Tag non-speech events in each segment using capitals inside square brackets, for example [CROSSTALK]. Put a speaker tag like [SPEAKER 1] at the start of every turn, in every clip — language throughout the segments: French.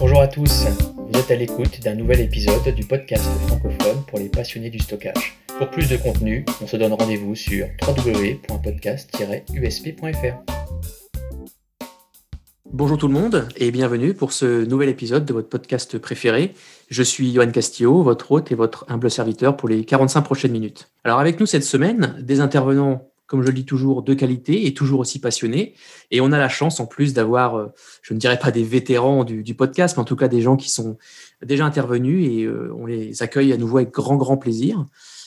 [SPEAKER 1] Bonjour à tous, vous êtes à l'écoute d'un nouvel épisode du podcast francophone pour les passionnés du stockage. Pour plus de contenu, on se donne rendez-vous sur www.podcast-usp.fr.
[SPEAKER 2] Bonjour tout le monde et bienvenue pour ce nouvel épisode de votre podcast préféré. Je suis Johan Castillo, votre hôte et votre humble serviteur pour les 45 prochaines minutes. Alors avec nous cette semaine, des intervenants, comme je le dis toujours, de qualité et toujours aussi passionnés. Et on a la chance en plus d'avoir, euh, je ne dirais pas des vétérans du, podcast, mais en tout cas des gens qui sont déjà intervenus et euh, on les accueille à nouveau avec grand, grand plaisir.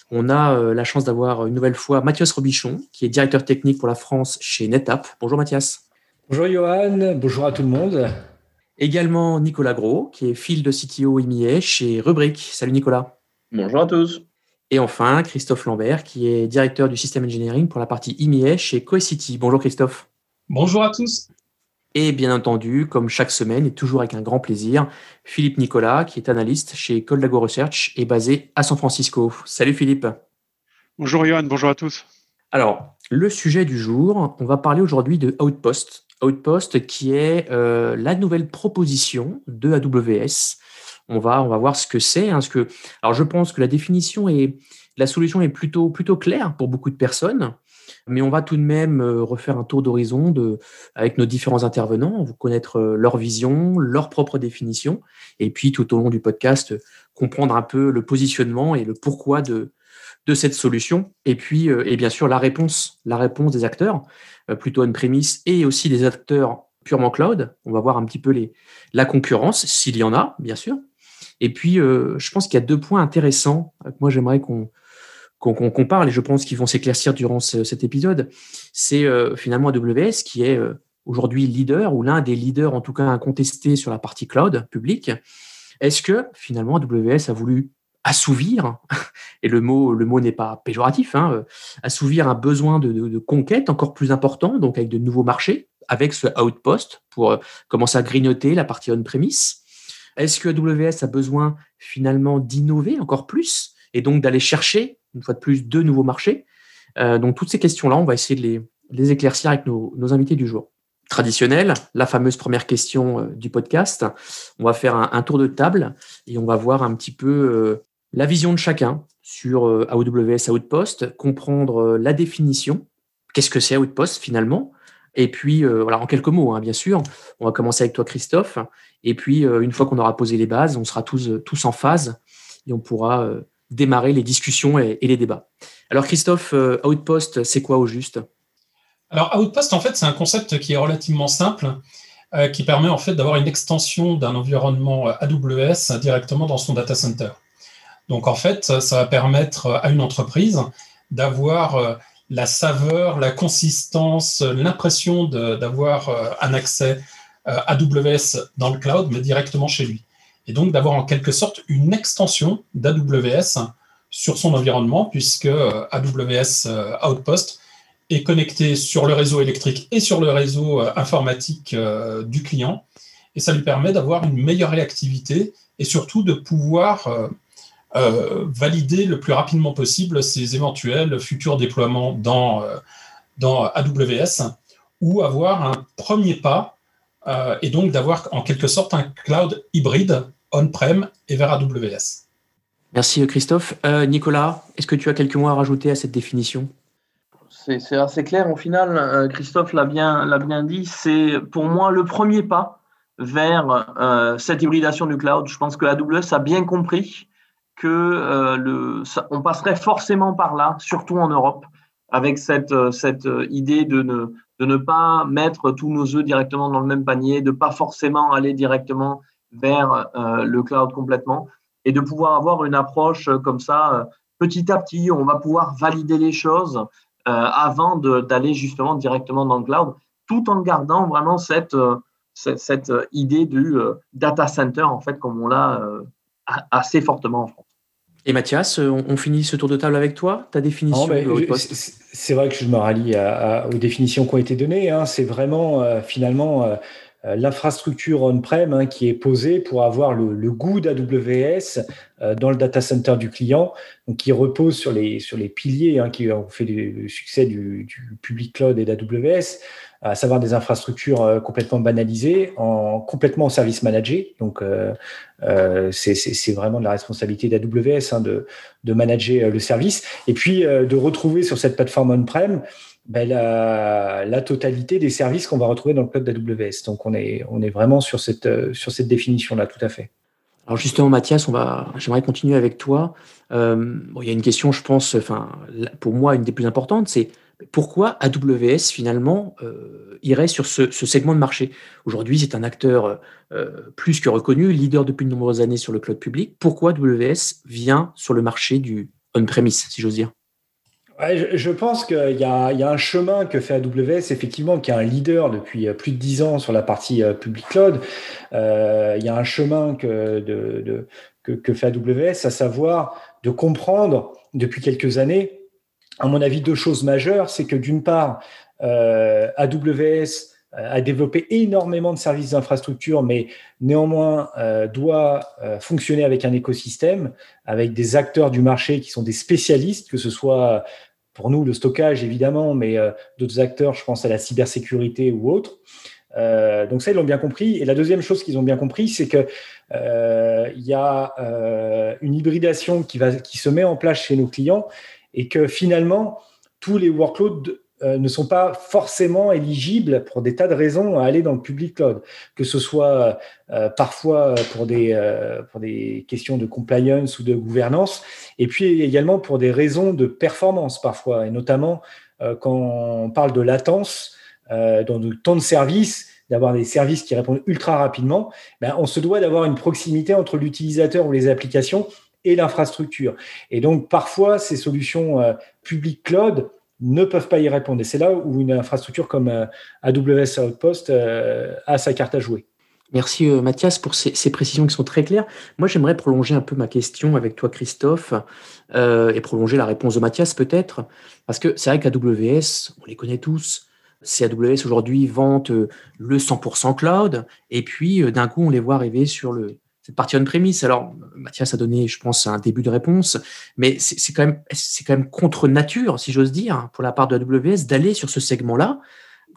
[SPEAKER 2] On a euh, la chance d'avoir une nouvelle fois Mathias Robichon, qui est directeur technique pour la France chez NetApp. Bonjour Mathias.
[SPEAKER 3] Bonjour Johan, bonjour à tout le monde.
[SPEAKER 2] Également Nicolas Gros, qui est fil de CTO IMIA chez Rubric. Salut Nicolas.
[SPEAKER 4] Bonjour à tous.
[SPEAKER 2] Et enfin, Christophe Lambert, qui est directeur du système engineering pour la partie IMIA chez Coecity. Bonjour Christophe.
[SPEAKER 5] Bonjour à tous.
[SPEAKER 2] Et bien entendu, comme chaque semaine, et toujours avec un grand plaisir, Philippe Nicolas, qui est analyste chez Coldago Research et basé à San Francisco. Salut Philippe.
[SPEAKER 6] Bonjour Johan, bonjour à tous.
[SPEAKER 2] Alors, le sujet du jour, on va parler aujourd'hui de Outpost, Outpost, qui est euh, la nouvelle proposition de AWS. On va, on va voir ce que c'est. Hein, que, alors, je pense que la définition et la solution est plutôt, plutôt claire pour beaucoup de personnes, mais on va tout de même euh, refaire un tour d'horizon avec nos différents intervenants, vous connaître euh, leur vision, leur propre définition, et puis tout au long du podcast, comprendre un peu le positionnement et le pourquoi de, de cette solution, et puis, et bien sûr, la réponse, la réponse des acteurs. Euh, plutôt on-premise et aussi des acteurs purement cloud. On va voir un petit peu les, la concurrence, s'il y en a, bien sûr. Et puis, euh, je pense qu'il y a deux points intéressants que moi j'aimerais qu'on qu'on parle, et je pense qu'ils vont s'éclaircir durant cet épisode. C'est euh, finalement AWS qui est aujourd'hui leader, ou l'un des leaders en tout cas incontestés sur la partie cloud publique. Est-ce que finalement AWS a voulu assouvir, [LAUGHS] et le mot, le mot n'est pas péjoratif, hein, euh, assouvir un besoin de, conquête encore plus important, donc avec de nouveaux marchés, avec ce outpost pour euh, commencer à grignoter la partie on-premise. Est-ce que AWS a besoin finalement d'innover encore plus et donc d'aller chercher, une fois de plus, deux nouveaux marchés? Euh, Donc toutes ces questions-là, on va essayer de les, éclaircir avec nos, invités du jour. Traditionnel, la fameuse première question du podcast. On va faire un, tour de table et on va voir un petit peu la vision de chacun sur euh, AWS Outpost, comprendre euh, la définition, qu'est-ce que c'est Outpost finalement, et puis, euh, voilà, en quelques mots, hein, bien sûr, on va commencer avec toi, Christophe. Et puis, une fois qu'on aura posé les bases, on sera tous, tous en phase et on pourra démarrer les discussions et, les débats. Alors, Christophe, Outpost, c'est quoi au juste?
[SPEAKER 5] Alors, Outpost, en fait, c'est un concept qui est relativement simple, qui permet en fait d'avoir une extension d'un environnement AWS directement dans son data center. Donc en fait, ça va permettre à une entreprise d'avoir euh, la saveur, la consistance, l'impression d'avoir euh, un accès euh, AWS dans le cloud, mais directement chez lui. Et donc d'avoir en quelque sorte une extension d'AWS sur son environnement, puisque AWS Outpost est connecté sur le réseau électrique et sur le réseau informatique du client. Et ça lui permet d'avoir une meilleure réactivité et surtout de pouvoir euh, valider le plus rapidement possible ces éventuels futurs déploiements dans, euh, dans AWS ou avoir un premier pas euh, et donc d'avoir en quelque sorte un cloud hybride on-prem et vers AWS.
[SPEAKER 2] Merci Christophe. Nicolas, est-ce que tu as quelques mots à rajouter à cette définition?
[SPEAKER 4] C'est assez clair. Au final, Christophe l'a bien, bien dit, c'est pour moi le premier pas vers cette hybridation du cloud. Je pense que AWS a bien compris que euh, le, on passerait forcément par là, surtout en Europe, avec cette, euh, cette idée de ne, de ne pas mettre tous nos œufs directement dans le même panier, de ne pas forcément aller directement vers euh, le cloud complètement, et de pouvoir avoir une approche comme ça, petit à petit, on va pouvoir valider les choses avant d'aller justement directement dans le cloud, tout en gardant vraiment cette, cette idée du data center, en fait, comme on l'a assez fortement en France.
[SPEAKER 2] Et Mathias, euh, on, finit ce tour de table avec toi, ta définition
[SPEAKER 3] C'est vrai que je me rallie aux définitions qui ont été données. Hein. C'est vraiment euh, finalement euh, l'infrastructure on-prem hein, qui est posée pour avoir le, goût d'AWS dans le data center du client, donc qui repose sur les, sur les piliers hein, qui ont fait le, succès du, du public cloud et d'AWS. À savoir des infrastructures complètement banalisées, en complètement en service managé. Donc, c'est vraiment de la responsabilité d'AWS hein, de, de manager le service. Et puis, de retrouver sur cette plateforme on-prem ben, la, totalité des services qu'on va retrouver dans le cloud d'AWS. Donc, on est, on est vraiment sur cette, sur cette définition-là, tout à fait.
[SPEAKER 2] Alors justement, Mathias, j'aimerais continuer avec toi. Euh, il y a une question, je pense, enfin, pour moi, une des plus importantes, c'est pourquoi AWS finalement euh, irait sur ce, segment de marché? Aujourd'hui, c'est un acteur euh, plus que reconnu, leader depuis de nombreuses années sur le cloud public. Pourquoi AWS vient sur le marché du on-premise, si j'ose dire?
[SPEAKER 3] Je, pense qu'il y, a un chemin que fait AWS, effectivement, qui est un leader depuis euh, plus de dix ans sur la partie euh, public cloud. Euh, il y a un chemin que, fait AWS, à savoir de comprendre depuis quelques années, à mon avis, deux choses majeures. C'est que d'une part, AWS a développé énormément de services d'infrastructure, mais néanmoins doit fonctionner avec un écosystème, avec des acteurs du marché qui sont des spécialistes, que ce soit pour nous, le stockage, évidemment, mais euh, d'autres acteurs, je pense à la cybersécurité ou autres. Euh, donc ça, ils l'ont bien compris. Et la deuxième chose qu'ils ont bien compris, c'est que euh, il y a une hybridation qui se met en place chez nos clients et que finalement, tous les workloads euh, ne sont pas forcément éligibles pour des tas de raisons à aller dans le public cloud, que ce soit euh, parfois pour des, euh, pour des questions de compliance ou de gouvernance, et puis également pour des raisons de performance parfois, et notamment quand on parle de latence, dans le temps de service, d'avoir des services qui répondent ultra rapidement, ben, on se doit d'avoir une proximité entre l'utilisateur ou les applications et l'infrastructure. Et donc parfois, ces solutions public cloud ne peuvent pas y répondre. Et c'est là où une infrastructure comme euh, AWS Outpost euh, a sa carte à jouer.
[SPEAKER 2] Merci euh, Mathias pour ces, précisions qui sont très claires. Moi, j'aimerais prolonger un peu ma question avec toi, Christophe, et prolonger la réponse de Mathias peut-être, parce que c'est vrai qu'AWS, on les connaît tous. C'est AWS aujourd'hui vante le 100% cloud, et puis d'un coup, on les voit arriver sur le, cette partie on-premise. Alors, Mathias a donné, je pense, un début de réponse, mais c'est quand même, contre nature, si j'ose dire, pour la part de AWS, d'aller sur ce segment-là.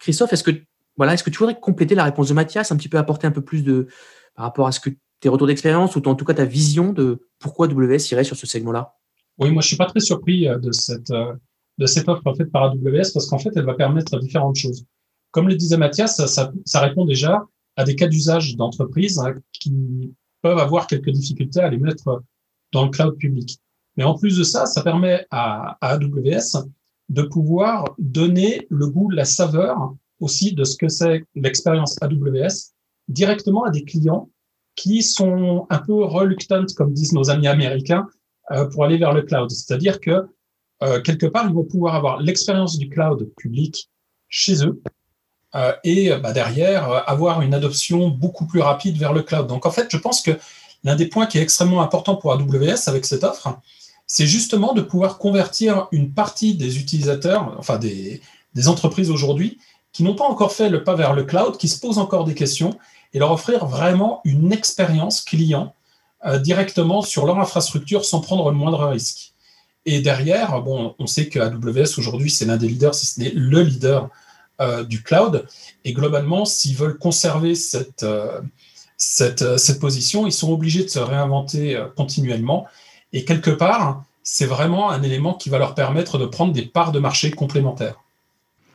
[SPEAKER 2] Christophe, est-ce que, voilà, est-ce que tu voudrais compléter la réponse de Mathias, un petit peu apporter un peu plus de, par rapport à ce que tes retours d'expérience ou en tout cas ta vision de pourquoi AWS irait sur ce segment-là?
[SPEAKER 5] Oui, moi, je suis pas très surpris euh, de cette, euh, de cette offre faite par AWS parce qu'en fait, elle va permettre différentes choses. Comme le disait Mathias, ça, ça répond déjà à des cas d'usage d'entreprise hein, qui peuvent avoir quelques difficultés à les mettre dans le cloud public. Mais en plus de ça, ça permet à, AWS de pouvoir donner le goût, la saveur aussi de ce que c'est l'expérience AWS directement à des clients qui sont un peu reluctant, comme disent nos amis américains, euh, pour aller vers le cloud. C'est-à-dire que euh, quelque part, ils vont pouvoir avoir l'expérience du cloud public chez eux et bah, derrière euh, avoir une adoption beaucoup plus rapide vers le cloud. Donc en fait, je pense que l'un des points qui est extrêmement important pour AWS avec cette offre, c'est justement de pouvoir convertir une partie des utilisateurs, enfin des, des entreprises aujourd'hui, qui n'ont pas encore fait le pas vers le cloud, qui se posent encore des questions, et leur offrir vraiment une expérience client euh, directement sur leur infrastructure sans prendre le moindre risque. Et derrière, bon, on sait que AWS aujourd'hui, c'est l'un des leaders, si ce n'est le leader euh, du cloud. Et globalement, s'ils veulent conserver cette, euh, cette, euh, cette, position, ils sont obligés de se réinventer continuellement. Et quelque part, c'est vraiment un élément qui va leur permettre de prendre des parts de marché complémentaires.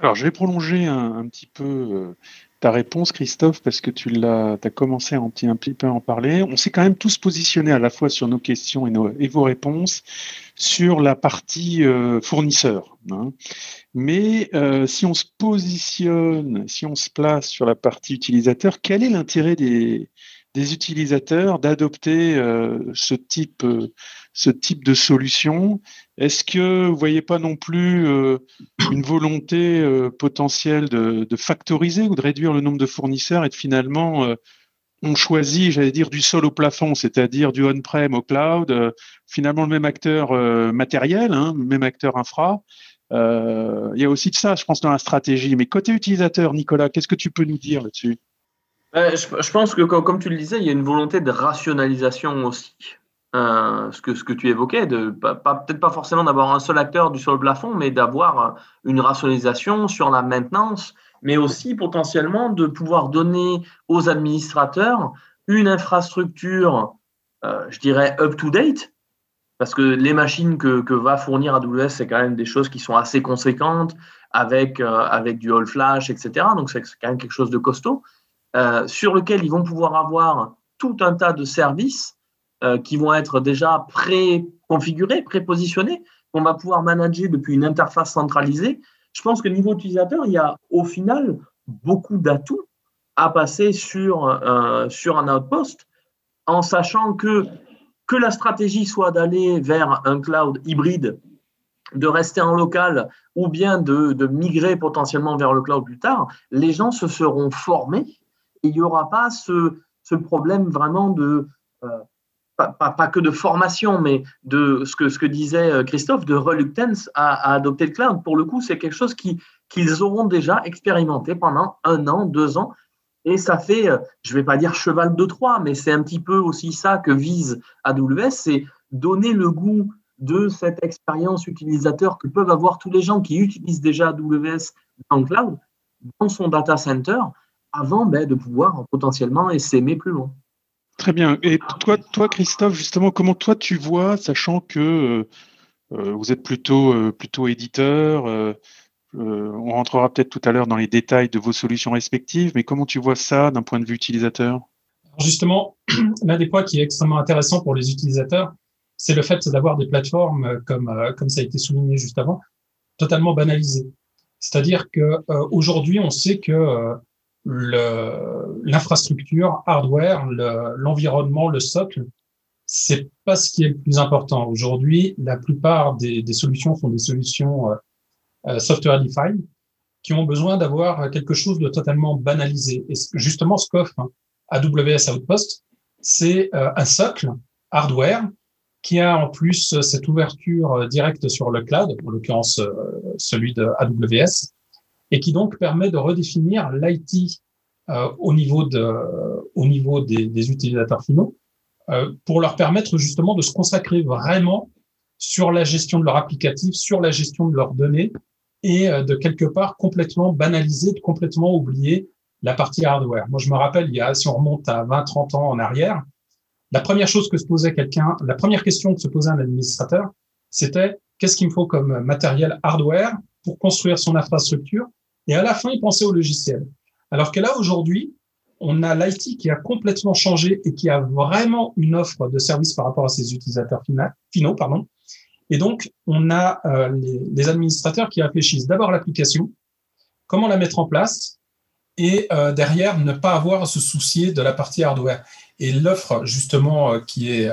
[SPEAKER 6] Alors, je vais prolonger un, petit peu ta réponse, Christophe, parce que tu l'as, as commencé à petit, un petit peu en parler. On s'est quand même tous positionnés à la fois sur nos questions et, vos réponses sur la partie fournisseur. Hein. Mais euh, si on se positionne, si on se place sur la partie utilisateur, quel est l'intérêt des, utilisateurs d'adopter euh, ce, euh, ce type de solution? Est-ce que vous ne voyez pas non plus une volonté potentielle de, factoriser ou de réduire le nombre de fournisseurs et finalement on choisit, j'allais dire, du sol au plafond, c'est-à-dire du on-prem au cloud, finalement le même acteur matériel, hein, le même acteur infra, euh, il y a aussi de ça, je pense, dans la stratégie. Mais côté utilisateur, Nicolas, qu'est-ce que tu peux nous dire là-dessus?
[SPEAKER 4] Euh, je, pense que, comme tu le disais, il y a une volonté de rationalisation aussi. Euh, ce, que, ce que tu évoquais, de, peut-être pas forcément d'avoir un seul acteur du sol au plafond, mais d'avoir une rationalisation sur la maintenance mais aussi potentiellement de pouvoir donner aux administrateurs une infrastructure, euh, je dirais, up-to-date, parce que les machines que, va fournir AWS, c'est quand même des choses qui sont assez conséquentes, avec, euh, avec du all flash, etc. Donc c'est quand même quelque chose de costaud, euh, sur lequel ils vont pouvoir avoir tout un tas de services qui vont être déjà pré-configurés, pré-positionnés, qu'on va pouvoir manager depuis une interface centralisée. Je pense que niveau utilisateur, il y a au final beaucoup d'atouts à passer sur, euh, sur un outpost en sachant que, que la stratégie soit d'aller vers un cloud hybride, de rester en local ou bien de, de, migrer potentiellement vers le cloud plus tard, les gens se seront formés. Et il n'y aura pas ce, ce problème vraiment de euh, pas, que de formation, mais de ce que, disait euh, Christophe, de reluctance à, adopter le cloud. Pour le coup, c'est quelque chose qu'ils auront déjà expérimenté pendant un an, deux ans. Et ça fait, euh, je ne vais pas dire cheval de Troie, mais c'est un petit peu aussi ça que vise AWS, c'est donner le goût de cette expérience utilisateur que peuvent avoir tous les gens qui utilisent déjà AWS dans le cloud, dans son data center, avant ben, de pouvoir potentiellement s'aimer plus loin.
[SPEAKER 6] Très bien. Et toi, toi, Christophe, justement, comment toi tu vois, sachant que euh, euh, vous êtes plutôt, euh, plutôt éditeur, on rentrera peut-être tout à l'heure dans les détails de vos solutions respectives, mais comment tu vois ça d'un point de vue utilisateur?
[SPEAKER 5] Justement, [CLEARS THROAT] l'un des points qui est extrêmement intéressant pour les utilisateurs, c'est le fait d'avoir des plateformes, comme, comme ça a été souligné juste avant, totalement banalisées. C'est-à-dire que aujourd'hui, on sait que l'infrastructure, hardware, l'environnement, le, socle, c'est pas ce qui est le plus important. Aujourd'hui, la plupart des, solutions sont des solutions euh, euh, software defined qui ont besoin d'avoir quelque chose de totalement banalisé. Et justement, ce qu'offre AWS Outpost, c'est euh, un socle hardware qui a en plus cette ouverture directe sur le cloud, en l'occurrence celui de AWS, et qui donc permet de redéfinir l'IT euh, au niveau, de, au niveau des, des utilisateurs finaux euh, pour leur permettre justement de se consacrer vraiment sur la gestion de leur applicatif, sur la gestion de leurs données et euh, de quelque part complètement banaliser, de complètement oublier la partie hardware. Moi, je me rappelle, il y a, si on remonte à 20, 30 ans en arrière, la première chose que se posait quelqu'un, la première question que se posait un administrateur, c'était qu'est-ce qu'il me faut comme matériel hardware pour construire son infrastructure et à la fin, il pensait au logiciel. Alors que là, aujourd'hui, on a l'IT qui a complètement changé et qui a vraiment une offre de service par rapport à ses utilisateurs finaux. Pardon. Et donc, on a euh, les, administrateurs qui réfléchissent d'abord l'application, comment la mettre en place, et euh, derrière, ne pas avoir à se soucier de la partie hardware. Et l'offre, justement, euh, qui, est,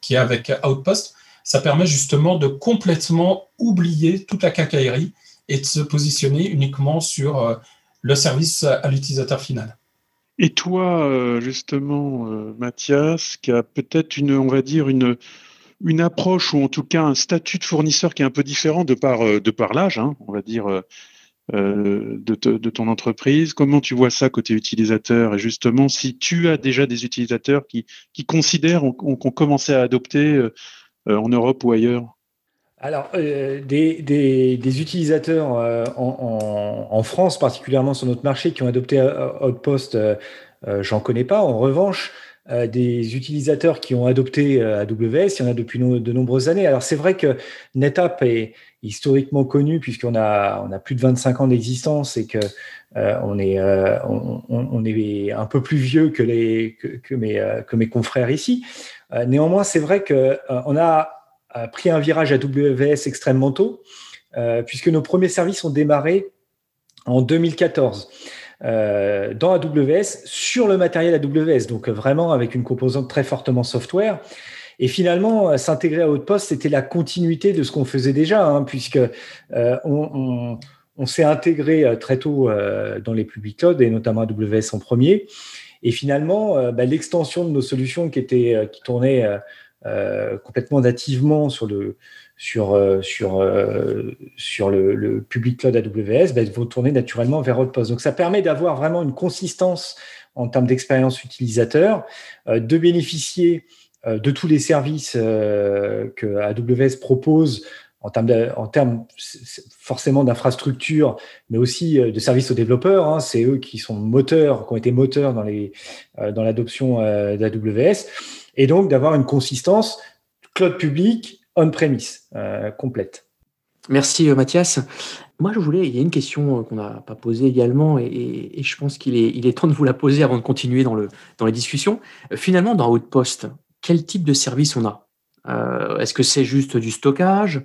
[SPEAKER 5] qui est avec Outpost, ça permet justement de complètement oublier toute la cacaillerie et de se positionner uniquement sur euh, le service à l'utilisateur final.
[SPEAKER 6] Et toi, euh, justement, euh, Mathias, qui a peut-être une, on va dire, une, une approche ou en tout cas un statut de fournisseur qui est un peu différent de par, de par l'âge, hein, on va dire, de, de, ton entreprise. Comment tu vois ça côté utilisateur? Et justement, si tu as déjà des utilisateurs qui, qui considèrent, qu'on commencé à adopter en Europe ou ailleurs?
[SPEAKER 3] Alors, euh, des, utilisateurs euh, en, France, particulièrement sur notre marché, qui ont adopté euh, Outpost, euh, j'en connais pas. En revanche, des utilisateurs qui ont adopté AWS, il y en a depuis de nombreuses années. Alors, c'est vrai que NetApp est historiquement connu puisqu'on a, plus de 25 ans d'existence et que on, est, un peu plus vieux que, mes, que mes confrères ici. néanmoins, c'est vrai qu'on on a a pris un virage AWS extrêmement tôt, euh, puisque nos premiers services ont démarré en 2014 euh, dans AWS sur le matériel AWS, donc vraiment avec une composante très fortement software. Et finalement, s'intégrer à Outpost, c'était la continuité de ce qu'on faisait déjà, hein, puisque euh, on, s'est intégré très tôt dans les public clouds et notamment AWS en premier. Et finalement, bah, l'extension de nos solutions qui étaient qui euh, complètement nativement sur le sur euh, sur euh, sur le, public cloud AWS, ben, vont tourner naturellement vers Outpost. Donc ça permet d'avoir vraiment une consistance en termes d'expérience utilisateur, de bénéficier de tous les services que AWS propose en termes, en termes forcément d'infrastructure, mais aussi de services aux développeurs. Hein. c'est eux qui sont moteurs, qui ont été moteurs dans dans l'adoption d'AWS, et donc d'avoir une consistance cloud public on-premise complète.
[SPEAKER 2] Merci Mathias. Moi, je voulais, il y a une question qu'on n'a pas posée également, et, je pense qu'il est, il est temps de vous la poser avant de continuer dans, le, dans les discussions. Finalement, dans Outpost, quel type de service on a? Euh, Est-ce que c'est juste du stockage?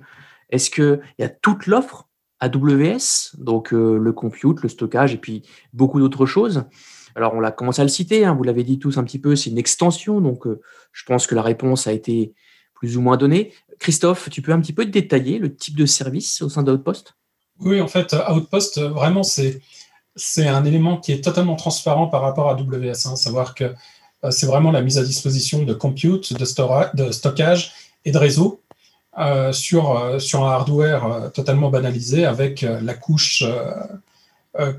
[SPEAKER 2] Est-ce qu'il y a toute l'offre AWS, donc euh, le compute, le stockage et puis beaucoup d'autres choses? Alors, on l'a commencé à le citer, hein, vous l'avez dit tous un petit peu, c'est une extension, donc euh, je pense que la réponse a été plus ou moins donnée. Christophe, tu peux un petit peu détailler le type de service au sein d'Outpost?
[SPEAKER 5] Oui, en fait, Outpost, vraiment, c'est un élément qui est totalement transparent par rapport à AWS. Hein, savoir que euh, c'est vraiment la mise à disposition de compute, de, stockage et de réseau euh, euh, sur un hardware totalement banalisé avec la couche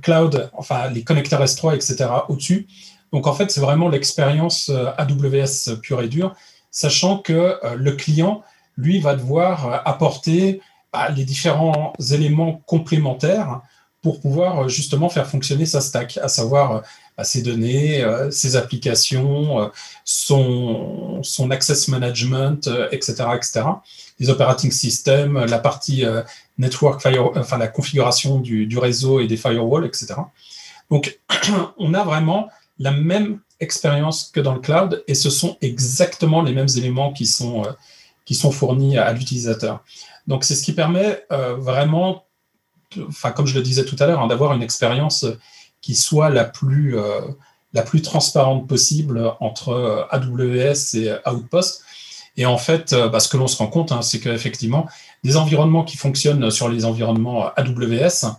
[SPEAKER 5] cloud, enfin les connecteurs S3, etc. au-dessus. Donc en fait, c'est vraiment l'expérience AWS pure et dure, sachant que le client, lui, va devoir apporter bah, les différents éléments complémentaires pour pouvoir justement faire fonctionner sa stack, à savoir ses données, euh, ses applications, euh, son, son access management, etc., euh, etc. Les operating systems, la partie network, fire, enfin la configuration du, du réseau et des firewalls, etc. Donc, [CLEARS THROAT] on a vraiment la même expérience que dans le cloud et ce sont exactement les mêmes éléments qui sont, qui sont fournis à, l'utilisateur. Donc, c'est ce qui permet vraiment, enfin, comme je le disais tout à l'heure, hein, d'avoir une expérience qui soit la plus, euh, la plus transparente possible entre euh, AWS et Outpost. Et en fait, euh, bah, ce que l'on se rend compte, hein, c'est qu'effectivement, des environnements qui fonctionnent sur les environnements AWS,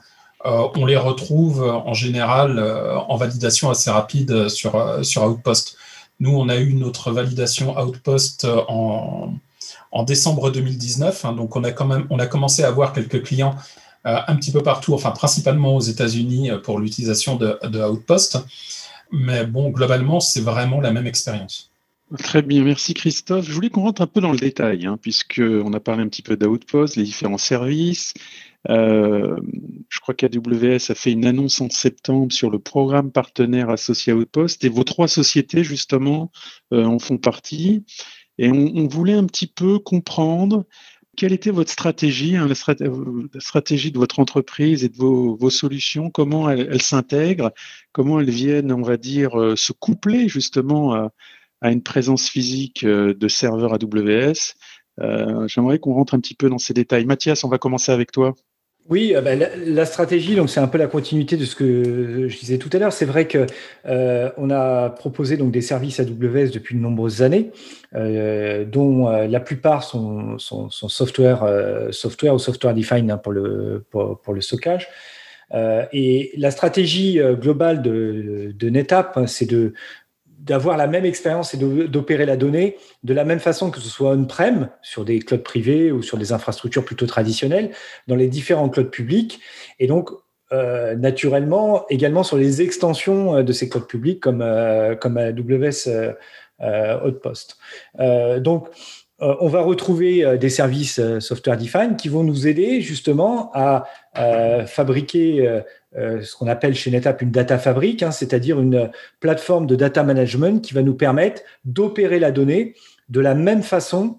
[SPEAKER 5] on les retrouve en général en validation assez rapide sur, sur Outpost. Nous, on a eu notre validation Outpost en, en décembre 2019, hein, donc on a quand même on a commencé à avoir quelques clients euh, un petit peu partout, enfin principalement aux États-Unis euh, pour l'utilisation de, Outpost. Mais bon, globalement, c'est vraiment la même expérience.
[SPEAKER 6] Très bien, merci Christophe. Je voulais qu'on rentre un peu dans le détail, hein, puisqu'on a parlé un petit peu d'Outpost, les différents services. Euh, je crois qu'AWS a fait une annonce en septembre sur le programme partenaire associé à Outpost, et vos trois sociétés, justement, en font partie. Et on, voulait un petit peu comprendre quelle était votre stratégie, hein, euh, la, stratégie de votre entreprise et de vos, solutions? Comment elles, s'intègrent? Comment elles viennent, on va dire, euh, se coupler justement à, une présence physique euh, de serveurs AWS J'aimerais qu'on rentre un petit peu dans ces détails. Mathias, on va commencer avec toi.
[SPEAKER 3] Oui, euh, bah, la, stratégie, donc c'est un peu la continuité de ce que je disais tout à l'heure. C'est vrai que euh, on a proposé donc des services AWS depuis de nombreuses années, euh, dont la plupart sont, software, software ou software defined hein, pour le pour, le stockage. et la stratégie globale de, de NetApp, hein, c'est de d'avoir la même expérience et d'opérer la donnée de la même façon que ce soit on-prem, sur des clouds privés ou sur des infrastructures plutôt traditionnelles, dans les différents clouds publics, et donc euh, naturellement également sur les extensions euh, de ces clouds publics comme, euh, comme AWS Outpost. donc, on va retrouver des services software defined qui vont nous aider justement à fabriquer ce qu'on appelle chez NetApp une data fabrique, hein, c'est-à-dire une plateforme de data management qui va nous permettre d'opérer la donnée de la même façon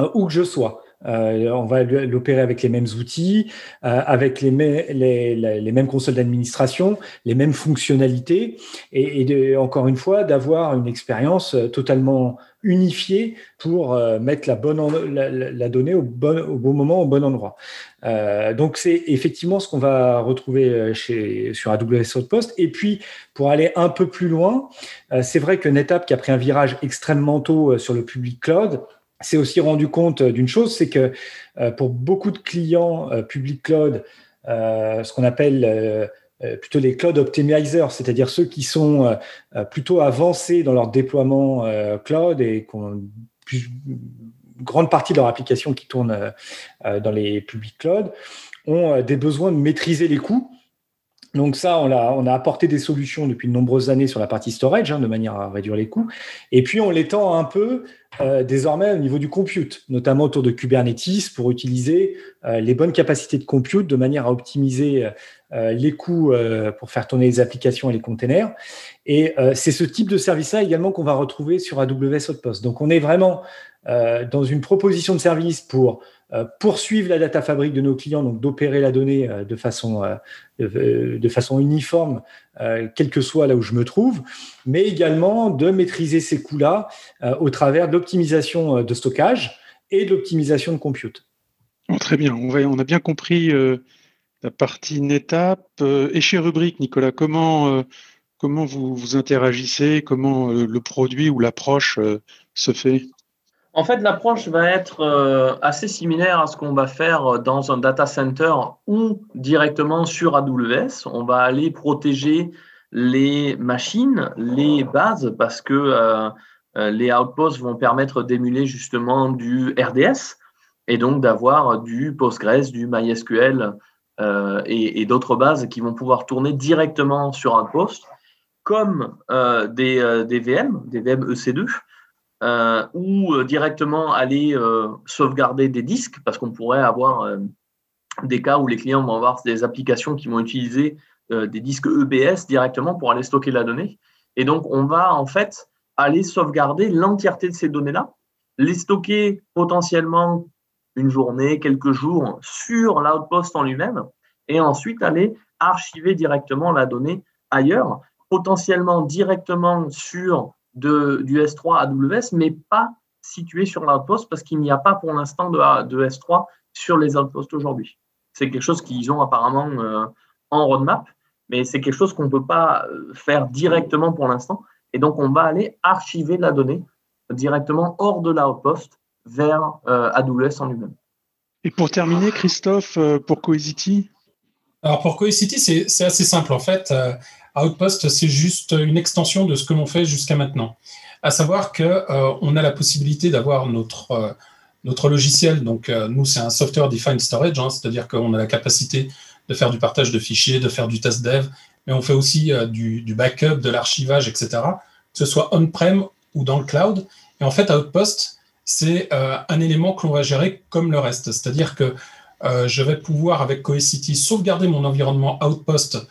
[SPEAKER 3] euh, où que je sois. Euh, on va l'opérer avec les mêmes outils, avec les, mêmes consoles d'administration, les mêmes fonctionnalités, et, encore une fois, d'avoir une expérience totalement unifiée pour mettre la, bonne la, donnée au bon, au bon moment, au bon endroit. Euh, donc c'est effectivement ce qu'on va retrouver euh, chez, sur AWS Outpost. Et puis pour aller un peu plus loin, euh, c'est vrai que NetApp qui a pris un virage extrêmement tôt sur le public cloud, s'est aussi rendu compte d'une chose, c'est que pour beaucoup de clients public cloud, ce qu'on appelle plutôt les cloud optimizers, c'est-à-dire ceux qui sont plutôt avancés dans leur déploiement cloud et qui ont grande partie de leur application qui tourne euh, euh, dans les public cloud ont euh, des besoins de maîtriser les coûts Donc ça, on a, apporté des solutions depuis de nombreuses années sur la partie storage, hein, de manière à réduire les coûts. Et puis, on l'étend un peu euh, désormais au niveau du compute, notamment autour de Kubernetes, pour utiliser euh, les bonnes capacités de compute de manière à optimiser euh, les coûts pour faire tourner les applications et les containers. Et c'est ce type de service-là également qu'on va retrouver sur AWS Outpost. Donc, on est vraiment dans une proposition de service pour poursuivre la data fabrique de nos clients, donc d'opérer la donnée euh, de façon, euh, de, façon uniforme, quel que soit là où je me trouve, mais également de maîtriser ces coûts-là au travers de l'optimisation de stockage et de l'optimisation de compute.
[SPEAKER 6] Oh, très bien, on, a bien compris la partie NetApp. et chez Rubrique, Nicolas, comment, vous interagissez, comment le produit ou l'approche se fait?
[SPEAKER 4] En fait, l'approche va être euh, assez similaire à ce qu'on va faire dans un data center ou directement sur AWS. On va aller protéger les machines, les bases, parce que euh, euh, les outposts vont permettre d'émuler justement du RDS et donc d'avoir du Postgres, du MySQL et, d'autres bases qui vont pouvoir tourner directement sur Outpost, comme des, des VM, des VM EC2 euh, ou euh, directement aller euh, sauvegarder des disques, parce qu'on pourrait avoir des cas où les clients vont avoir des applications qui vont utiliser des disques EBS directement pour aller stocker la donnée. Et donc, on va en fait aller sauvegarder l'entièreté de ces données-là, les stocker potentiellement une journée, quelques jours sur l'outpost en lui-même, et ensuite aller archiver directement la donnée ailleurs, potentiellement directement sur de, du S3 AWS, mais pas situé sur l'outpost parce qu'il n'y a pas pour l'instant de, de, S3 sur les outposts aujourd'hui. C'est quelque chose qu'ils ont apparemment euh, en roadmap, mais c'est quelque chose qu'on ne peut pas euh, faire directement pour l'instant. Et donc, on va aller archiver la donnée directement hors de l'outpost vers euh, AWS en lui-même.
[SPEAKER 6] Et pour terminer, Christophe, pour Cohesity?
[SPEAKER 5] Alors, pour Cohesity, c'est assez simple. En fait, Outpost, c'est juste une extension de ce que l'on fait jusqu'à maintenant. À savoir qu'on euh, a la possibilité d'avoir notre, euh, notre logiciel. Donc, euh, nous, c'est un Software Defined Storage, hein, c'est-à-dire qu'on a la capacité de faire du partage de fichiers, de faire du test dev, mais on fait aussi du, du, backup, de l'archivage, etc., que ce soit on-prem ou dans le cloud. Et en fait, Outpost, c'est un élément que l'on va gérer comme le reste. C'est-à-dire que je vais pouvoir, avec Cohesity, sauvegarder mon environnement Outpost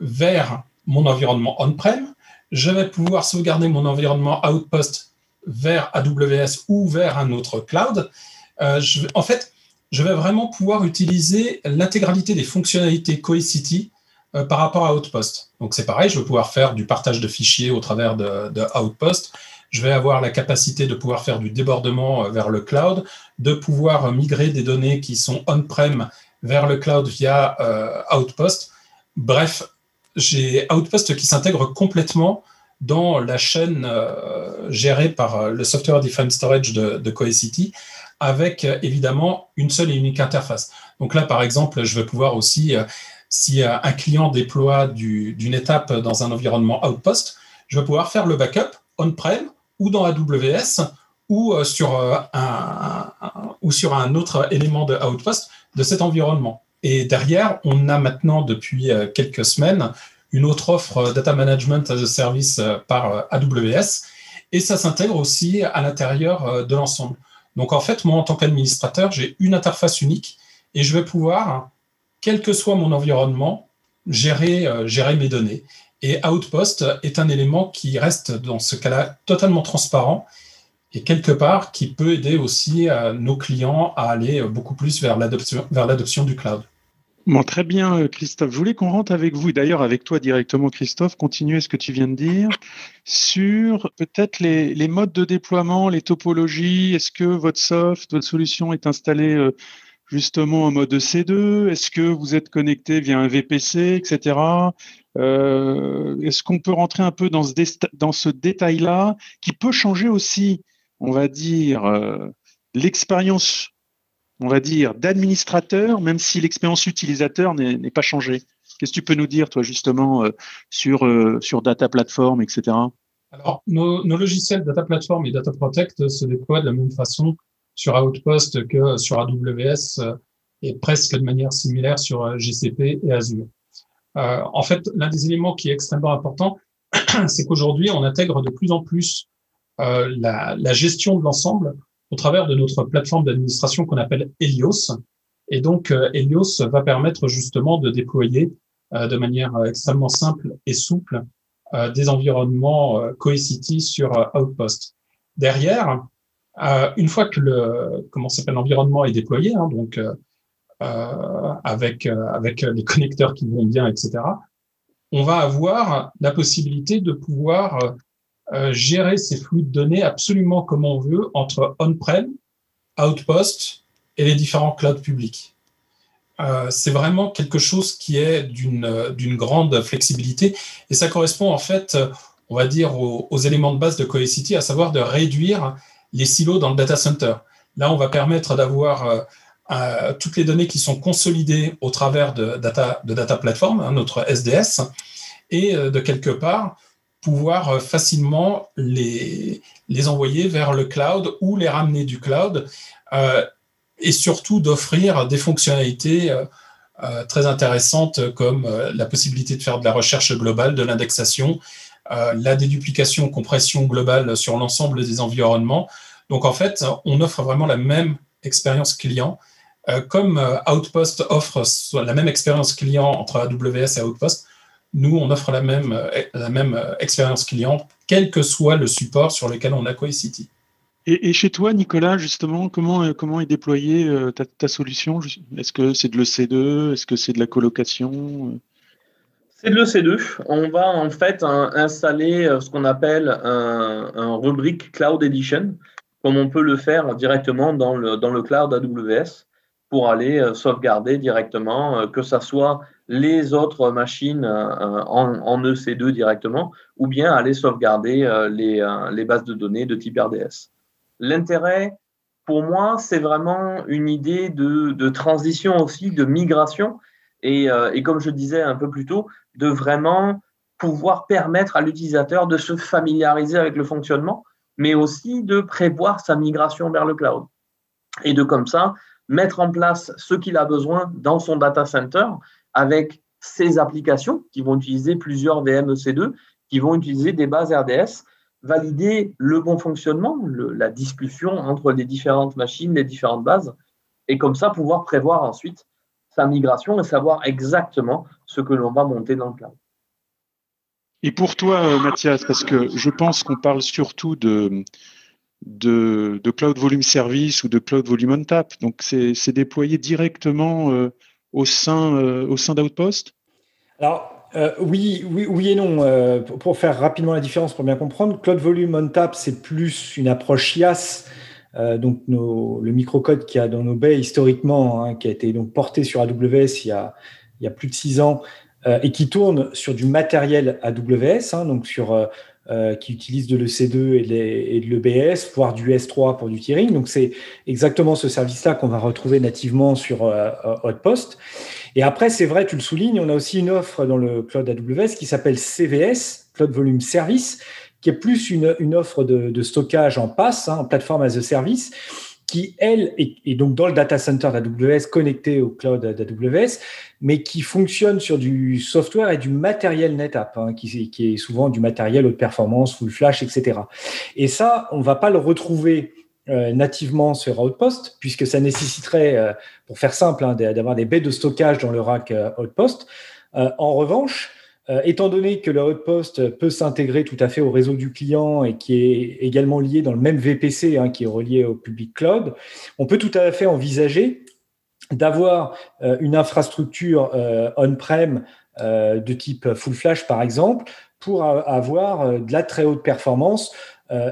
[SPEAKER 5] vers mon environnement on-prem, je vais pouvoir sauvegarder mon environnement Outpost vers AWS ou vers un autre cloud. Euh, en fait, je vais vraiment pouvoir utiliser l'intégralité des fonctionnalités Cohesity euh, par rapport à Outpost. Donc c'est pareil, je vais pouvoir faire du partage de fichiers au travers de, Outpost. Je vais avoir la capacité de pouvoir faire du débordement euh, vers le cloud, de pouvoir migrer des données qui sont on-prem vers le cloud via Outpost. Bref, j'ai Outpost qui s'intègre complètement dans la chaîne euh, gérée par euh, le Software Defined Storage de, de Cohesity, avec euh, évidemment une seule et unique interface. Donc là, par exemple, je vais pouvoir aussi, si un client déploie d'une étape dans un environnement Outpost, je vais pouvoir faire le backup on-prem ou dans AWS ou sur un, ou sur un autre élément de Outpost de cet environnement. Et derrière, on a maintenant depuis euh, quelques semaines une autre offre euh, Data Management as a Service euh, par AWS, et ça s'intègre aussi à l'intérieur de l'ensemble. Donc en fait, moi, en tant qu'administrateur, j'ai une interface unique et je vais pouvoir, quel que soit mon environnement, gérer, gérer mes données. Et Outpost est un élément qui reste dans ce cas-là totalement transparent et quelque part qui peut aider aussi euh, nos clients à aller beaucoup plus vers l'adoption du cloud.
[SPEAKER 6] Bon, très bien, euh, Christophe. Je voulais qu'on rentre avec vous, d'ailleurs avec toi directement, Christophe, continuer ce que tu viens de dire sur peut-être les, modes de déploiement, les topologies. Est-ce que votre soft, votre solution est installée euh, justement en mode C2 Est-ce que vous êtes connecté via un VPC, etc. Est-ce qu'on peut rentrer un peu dans ce, dans ce détail-là qui peut changer aussi on va dire, euh, l'expérience, on va dire, d'administrateur, même si l'expérience utilisateur n'est pas changée. Qu'est-ce que tu peux nous dire, toi, justement, euh, sur, euh, sur Data Platform, etc.
[SPEAKER 5] Alors, nos, logiciels Data Platform et Data Protect se déploient de la même façon sur Outpost que sur AWS et presque de manière similaire sur GCP et Azure. en fait, l'un des éléments qui est extrêmement important, [CLEARS THROAT] c'est qu'aujourd'hui, on intègre de plus en plus la, la, gestion de l'ensemble au travers de notre plateforme d'administration qu'on appelle Helios. Et donc, Helios va permettre justement de déployer de manière extrêmement simple et souple des environnements Cohesity sur Outpost. Derrière, une fois que le comment s'appelle l'environnement est déployé, hein, donc euh, avec, euh, avec les connecteurs qui vont bien, etc., on va avoir la possibilité de pouvoir euh, gérer ces flux de données absolument comme on veut entre on-prem, outpost et les différents clouds publics. Euh, c'est vraiment quelque chose qui est d'une d'une grande flexibilité et ça correspond en fait, on va dire, aux, éléments de base de Cohesity, à savoir de réduire les silos dans le data center. Là, on va permettre d'avoir toutes les données qui sont consolidées au travers de Data, de data Platform, hein, notre SDS, et euh, de quelque part pouvoir euh, facilement les, les envoyer vers le cloud ou les ramener du cloud, euh, et surtout d'offrir des fonctionnalités très intéressantes comme la possibilité de faire de la recherche globale, de l'indexation, la déduplication, compression globale sur l'ensemble des environnements. Donc en fait, on offre vraiment la même expérience client euh, comme euh, Outpost offre la même expérience client entre AWS et Outpost, nous, on offre la même, euh, la même expérience client, quel que soit le support sur lequel on a Cohesity.
[SPEAKER 6] Et, et chez toi, Nicolas, justement, comment, comment est déployée ta, solution? Est-ce que c'est de l'EC2 Est-ce que c'est de la colocation
[SPEAKER 4] c'est de l'EC2. On va en fait installer ce qu'on appelle un, un, rubrique Cloud Edition, comme on peut le faire directement dans le, dans le cloud AWS pour aller euh, sauvegarder directement, euh, que ce soit les autres machines euh, en, EC2 directement, ou bien aller sauvegarder les, les bases de données de type RDS. L'intérêt, pour moi, c'est vraiment une idée de, transition aussi, de migration, et, comme je disais un peu plus tôt, de vraiment pouvoir permettre à l'utilisateur de se familiariser avec le fonctionnement, mais aussi de prévoir sa migration vers le cloud. Et de comme ça, mettre en place ce qu'il a besoin dans son data center avec ses applications qui vont utiliser plusieurs VMEC2, qui vont utiliser des bases RDS, valider le bon fonctionnement, la discussion entre les différentes machines, les différentes bases, et comme ça pouvoir prévoir ensuite sa migration et savoir exactement ce que l'on va monter dans le cloud.
[SPEAKER 6] Et pour toi, euh, Mathias, parce que je pense qu'on parle surtout de, de, Cloud Volume Service ou de Cloud Volume on Tap. Donc, c'est déployé directement euh, au sein, euh, au sein d'Outpost?
[SPEAKER 3] Alors, euh, oui, oui, oui et non. pour faire rapidement la différence, pour bien comprendre, Cloud Volume on Tap, c'est plus une approche IaaS. donc, le microcode qu'il y a dans nos baies historiquement, hein, qui a été donc porté sur AWS il y a, il y a plus de six ans, et qui tourne sur du matériel AWS, hein, donc sur euh, qui utilisent de l'EC2 et de l'EBS, voire du S3 pour du tiering. Donc, c'est exactement ce service-là qu'on va retrouver nativement sur euh, Hotpost. Et après, c'est vrai, tu le soulignes, on a aussi une offre dans le cloud AWS qui s'appelle CVS, Cloud Volume Service, qui est plus une, une offre de, stockage en pass, hein, en plateforme as a service, qui, elle, est, donc dans le data center d'AWS, connecté au cloud d'AWS, mais qui fonctionne sur du software et du matériel NetApp, hein, qui, est souvent du matériel haute performance, full flash, etc. Et ça, on va pas le retrouver euh, nativement sur Outpost, puisque ça nécessiterait, euh, pour faire simple, hein, d'avoir des baies de stockage dans le rack euh, Outpost. en revanche, euh, étant donné que le Outpost peut s'intégrer tout à fait au réseau du client et qui est également lié dans le même VPC hein, qui est relié au public cloud, on peut tout à fait envisager d'avoir euh, une infrastructure euh, on-prem de type full flash par exemple pour avoir de la très haute performance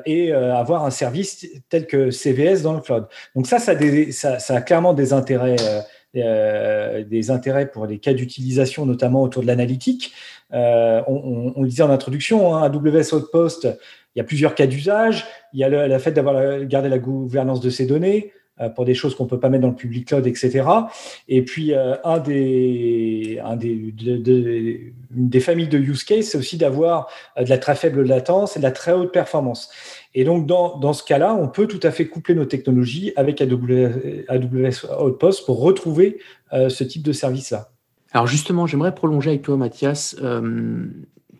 [SPEAKER 3] et avoir un service tel que CVS dans le cloud. Donc ça, ça, ça a clairement des intérêts euh, des intérêts pour les cas d'utilisation, notamment autour de l'analytique. Euh, on, le disait en introduction, hein, AWS Outpost, il y a plusieurs cas d'usage. Il y a le, fait d'avoir gardé la gouvernance de ces données pour des choses qu'on peut pas mettre dans le public cloud, etc. Et puis, un des, un des, des familles de use case, c'est aussi d'avoir de la très faible latence et de la très haute performance. Et donc, dans, dans ce cas-là, on peut tout à fait coupler nos technologies avec AWS, Outpost pour retrouver euh, ce type de service-là.
[SPEAKER 2] Alors justement, j'aimerais prolonger avec toi, Mathias, euh,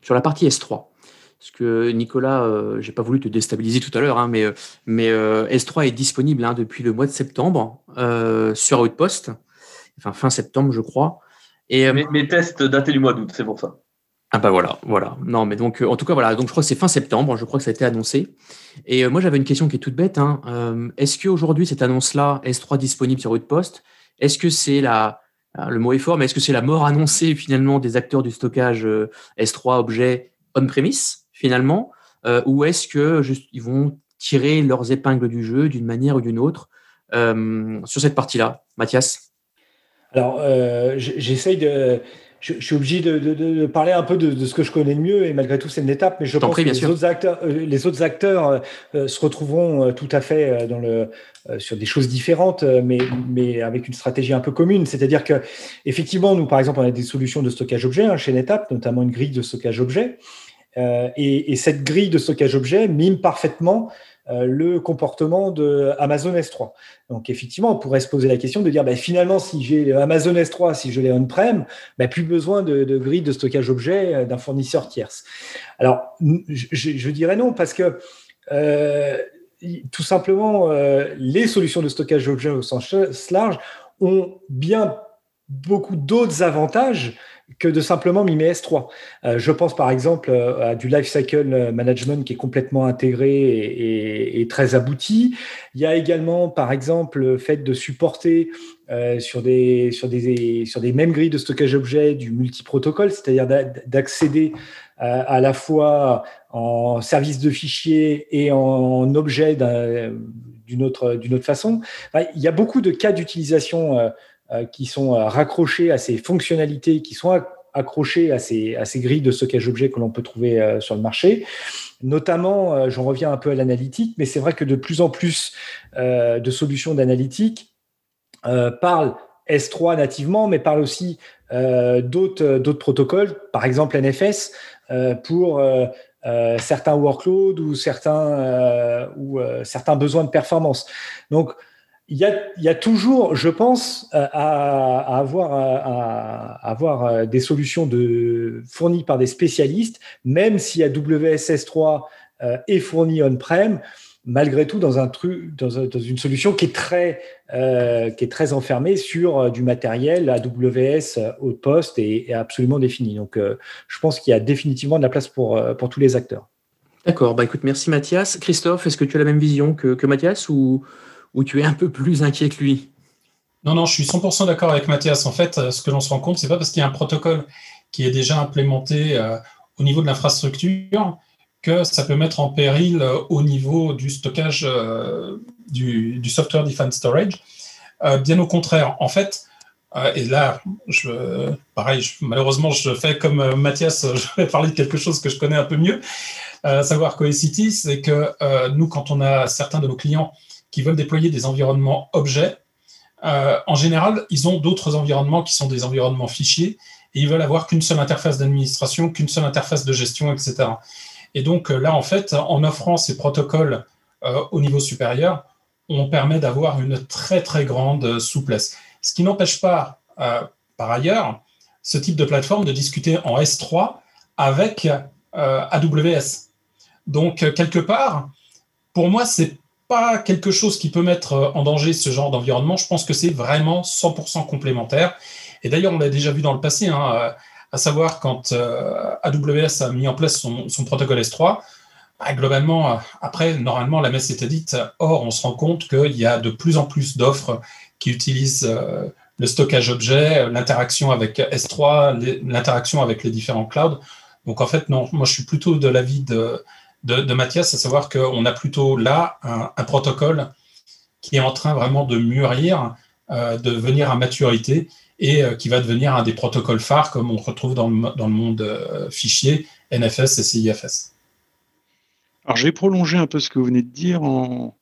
[SPEAKER 2] sur la partie S3. Parce que Nicolas, euh, j'ai pas voulu te déstabiliser tout à l'heure, hein, mais, mais S3 est disponible hein, depuis le mois de septembre sur Outpost, enfin fin septembre, je crois.
[SPEAKER 4] Et, mes, mes tests datés du mois d'août, c'est pour ça.
[SPEAKER 2] Ah bah voilà, voilà. Non, mais donc en tout cas voilà. Donc je crois que c'est fin septembre. Je crois que ça a été annoncé. Et moi j'avais une question qui est toute bête. Hein. est-ce qu'aujourd'hui cette annonce-là, S3 disponible sur Outpost, est-ce que c'est la ah, le mot est fort, mais est-ce que c'est la mort annoncée finalement des acteurs du stockage euh, S3 objet on-premise? Finalement, euh, ou est-ce que juste ils vont tirer leurs épingles du jeu d'une manière ou d'une autre euh, sur cette partie-là, Mathias?
[SPEAKER 3] Alors, j'essaye de je, suis obligé de, parler un peu de, ce que je connais le mieux et malgré tout c'est une étape, mais je pense que les autres, acteurs, euh, les autres acteurs euh, se retrouveront euh, tout à fait dans le, sur des choses différentes, mais, mais avec une stratégie un peu commune. C'est-à-dire que effectivement, nous par exemple, on a des solutions de stockage objet hein, chez NetApp, notamment une grille de stockage objet. Et, et, cette grille de stockage objet mime parfaitement euh, le comportement de Amazon S3. Donc effectivement, on pourrait se poser la question de dire bah, finalement, si j'ai Amazon S3, si je l'ai on-prem, bah, plus besoin de, grille de stockage objet euh, d'un fournisseur tierce. Alors, je, dirais non, parce que euh, tout simplement, les solutions de stockage objet au sens large ont bien beaucoup d'autres avantages que de simplement mimer S3. Euh, je pense par exemple euh, à du lifecycle management qui est complètement intégré et, très abouti. Il y a également par exemple le fait de supporter euh, sur, des, mêmes grilles de stockage objet du multiprotocole, c'est-à-dire d'accéder à la fois en service de fichier et en objet d'une autre, façon. il y a beaucoup de cas d'utilisation euh, qui sont euh, raccrochés à ces fonctionnalités, qui sont accrochés à ces, à ces grilles de stockage objet que l'on peut trouver euh, sur le marché. Notamment, j'en reviens un peu à l'analytique, mais c'est vrai que de plus en plus de solutions d'analytique parlent S3 nativement, mais parlent aussi d'autres protocoles, par exemple NFS, pour certains workloads ou certains, ou, certains besoins de performance. Donc, il y, a, toujours, je pense, euh, à, avoir, avoir euh, des solutions de, fournies par des spécialistes, même si AWS S3 euh, est fourni on-prem, malgré tout dans, une solution qui est très, enfermée sur du matériel AWS haut poste et, absolument défini. Donc, je pense qu'il y a définitivement de la place pour, pour tous les acteurs.
[SPEAKER 2] D'accord. Bah, écoute, merci Mathias. Christophe, est-ce que tu as la même vision que, que Mathias ou ou tu es un peu plus inquiet que lui
[SPEAKER 5] Non, non, je suis 100% d'accord avec Mathias. En fait, euh, ce que l'on se rend compte, c'est pas parce qu'il y a un protocole qui est déjà implémenté euh, au niveau de l'infrastructure que ça peut mettre en péril euh, au niveau du stockage du, software defined storage. bien au contraire, en fait, et là, je, pareil, malheureusement, je fais comme Mathias, [LAUGHS] je vais parler de quelque chose que je connais un peu mieux, à savoir Cohesity, c'est que nous, quand on a certains de nos clients qui veulent déployer des environnements objets, euh, en général, ils ont d'autres environnements qui sont des environnements fichiers et ils veulent avoir qu'une seule interface d'administration, qu'une seule interface de gestion, etc. Et donc euh, là, en fait, en offrant ces protocoles euh, au niveau supérieur, on permet d'avoir une très très grande souplesse. Ce qui n'empêche pas, par ailleurs, ce type de plateforme de discuter en S3 avec AWS. Donc, quelque part, pour moi, c'est pas quelque chose qui peut mettre euh, en danger ce genre d'environnement. Je pense que c'est vraiment 100% complémentaire. Et d'ailleurs, on l'a déjà vu dans le passé, hein, euh, à savoir quand euh, AWS a mis en place son, protocole S3, bah, globalement, après, normalement, la messe était dite. Or, on se rend compte qu'il y a de plus en plus d'offres qui utilisent le stockage objet, l'interaction avec S3, l'interaction avec les différents clouds. Donc, en fait, non, moi, je suis plutôt de l'avis de de, Mathias, à savoir qu'on a plutôt là un, protocole qui est en train vraiment de mûrir, euh, de venir à maturité et euh, qui va devenir un des protocoles phares comme on retrouve dans le, monde euh, fichier, NFS et CIFS.
[SPEAKER 6] Alors, je vais prolonger un peu ce que vous venez de dire en,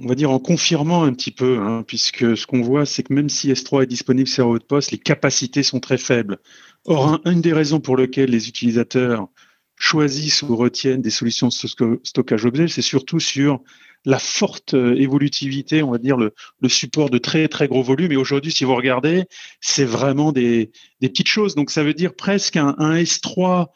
[SPEAKER 6] on va dire en confirmant un petit peu, hein, puisque ce qu'on voit, c'est que même si S3 est disponible sur Outpost, les capacités sont très faibles. Or, une des raisons pour lesquelles les utilisateurs choisissent ou retiennent des solutions de stockage objet, c'est surtout sur la forte euh, évolutivité, on va dire le, support de très très gros volumes. Et aujourd'hui, si vous regardez, c'est vraiment des, petites choses. Donc ça veut dire presque un, un S3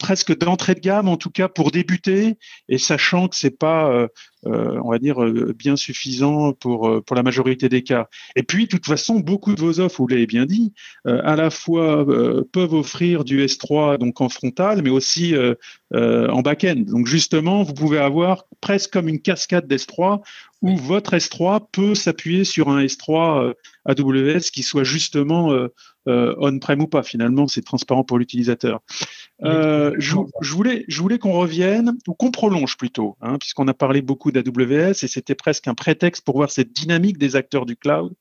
[SPEAKER 6] presque d'entrée de gamme, en tout cas pour débuter, et sachant que c'est pas, euh, euh, on va dire, euh, bien suffisant pour pour la majorité des cas. Et puis, de toute façon, beaucoup de vos offres, vous l'avez bien dit, à la fois peuvent offrir du S3 donc en frontal, mais aussi en back-end. Donc justement, vous pouvez avoir presque comme une cascade d'S3 où votre S3 peut s'appuyer sur un S3 AWS qui soit justement on-prem ou pas. Finalement, c'est transparent pour l'utilisateur. Euh, je, voulais, je voulais qu'on revienne, ou qu'on prolonge plutôt, hein, puisqu'on a parlé beaucoup d'AWS et c'était presque un prétexte pour voir cette dynamique des acteurs du cloud,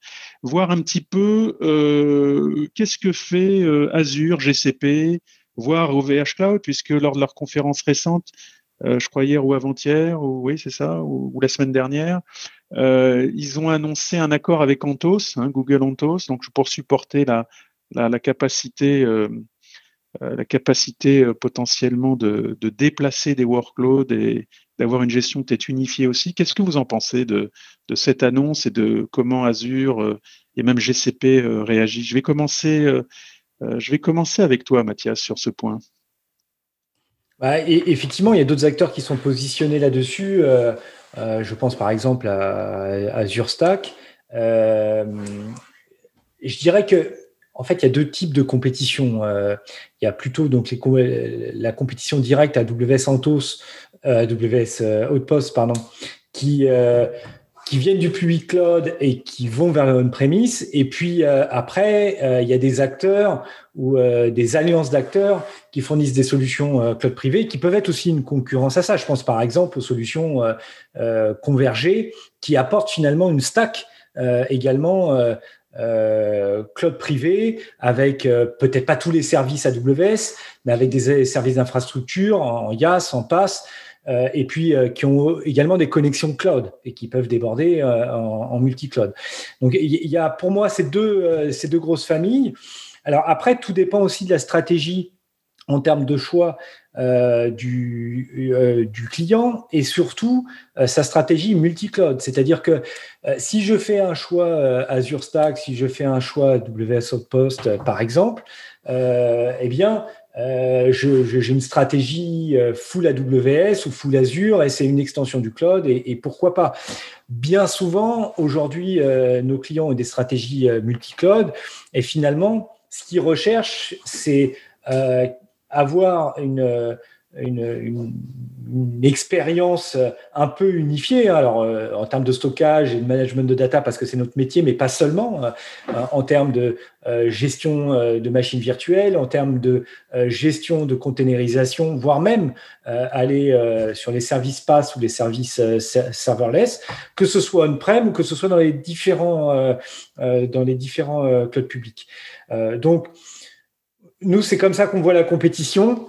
[SPEAKER 6] voir un petit peu euh, qu'est-ce que fait euh, Azure, GCP, voir OVH Cloud, puisque lors de leur conférence récente, je crois hier ou avant-hier, ou oui, c'est ça, ou, la semaine dernière, ils ont annoncé un accord avec Anthos, hein, Google Anthos, donc pour supporter la, capacité euh, la capacité euh, potentiellement de, déplacer des workloads et d'avoir une gestion peut-être unifiée aussi. Qu'est-ce que vous en pensez de, cette annonce et de comment Azure euh, et même GCP réagit? Je vais commencer. je vais commencer avec toi, Mathias, sur ce point.
[SPEAKER 3] Bah, effectivement, il y a d'autres acteurs qui sont positionnés là-dessus. je pense par exemple à, Azure Stack. je dirais que en fait, il y a deux types de compétition. Euh, il y a plutôt donc la compétition directe à AWS Anthos, euh, AWS euh, Outpost, pardon, qui, qui viennent du public cloud et qui vont vers le on-premise. Et puis après, il y a des acteurs ou des alliances d'acteurs qui fournissent des solutions cloud privées qui peuvent être aussi une concurrence à ça. Je pense par exemple aux solutions convergées qui apportent finalement une stack également euh, cloud privé avec euh, peut-être pas tous les services AWS, mais avec des services d'infrastructure en IaaS, en PaaS, euh, et puis qui ont également des connexions cloud et qui peuvent déborder en, en multi-cloud. Donc il y, a pour moi ces deux, ces deux grosses familles. Alors après, tout dépend aussi de la stratégie en termes de choix euh, du, euh, du, client et surtout euh, sa stratégie multi-cloud. C'est-à-dire que si je fais un choix Azure Stack, si je fais un choix AWS Outpost, par exemple, eh bien, j'ai une stratégie full AWS ou full Azure et c'est une extension du cloud et, pourquoi pas. Bien souvent, aujourd'hui, nos clients ont des stratégies multi-cloud et finalement, ce qu'ils recherchent, c'est avoir une, une, expérience un peu unifiée, hein. alors euh, en termes de stockage et de management de data, parce que c'est notre métier, mais pas seulement, euh, en termes de euh, gestion de machines virtuelles, en termes de gestion de containerisation, voire même aller sur les services PaaS ou les services serverless, que ce soit on-prem ou que ce soit dans les différents, dans les différents clouds publics. donc, nous, c'est comme ça qu'on voit la compétition.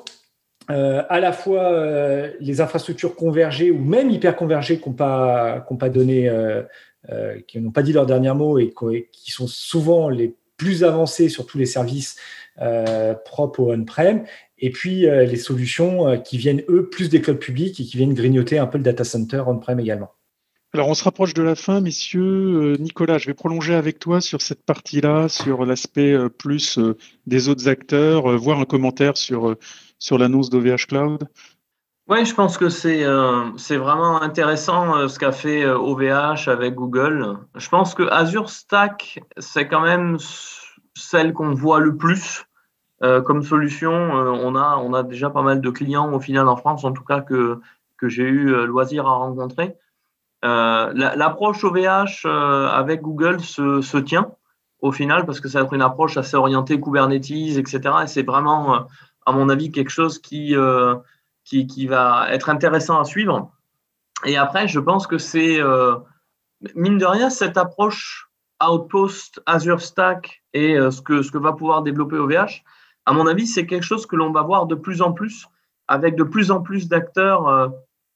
[SPEAKER 3] Euh, à la fois euh, les infrastructures convergées ou même hyper convergées qui n'ont pas, donné, euh, qui n'ont pas dit leur dernier mot et qui sont souvent les plus avancés sur tous les services propres au on-prem, et puis les solutions qui viennent eux plus des clouds publics et qui viennent grignoter un peu le data center on-prem également.
[SPEAKER 6] Alors, on se rapproche de la fin, messieurs. Nicolas, je vais prolonger avec toi sur cette partie-là, sur l'aspect plus des autres acteurs, voir un commentaire sur, sur l'annonce d'OVH Cloud?
[SPEAKER 4] Oui, je pense que c'est c'est vraiment intéressant ce qu'a fait OVH avec Google. Je pense que Azure Stack, c'est quand même celle qu'on voit le plus comme solution. on, a, on a déjà pas mal de clients au final en France, en tout cas que, que j'ai eu loisir à rencontrer. Euh, l'approche OVH euh, avec Google se, se, tient au final parce que ça va être une approche assez orientée Kubernetes, etc. Et c'est vraiment, euh, à mon avis, quelque chose qui, qui, qui, va être intéressant à suivre. Et après, je pense que c'est, mine de rien, cette approche Outpost, Azure Stack et ce, que, ce que va pouvoir développer OVH, à mon avis, c'est quelque chose que l'on va voir de plus en plus avec de plus en plus d'acteurs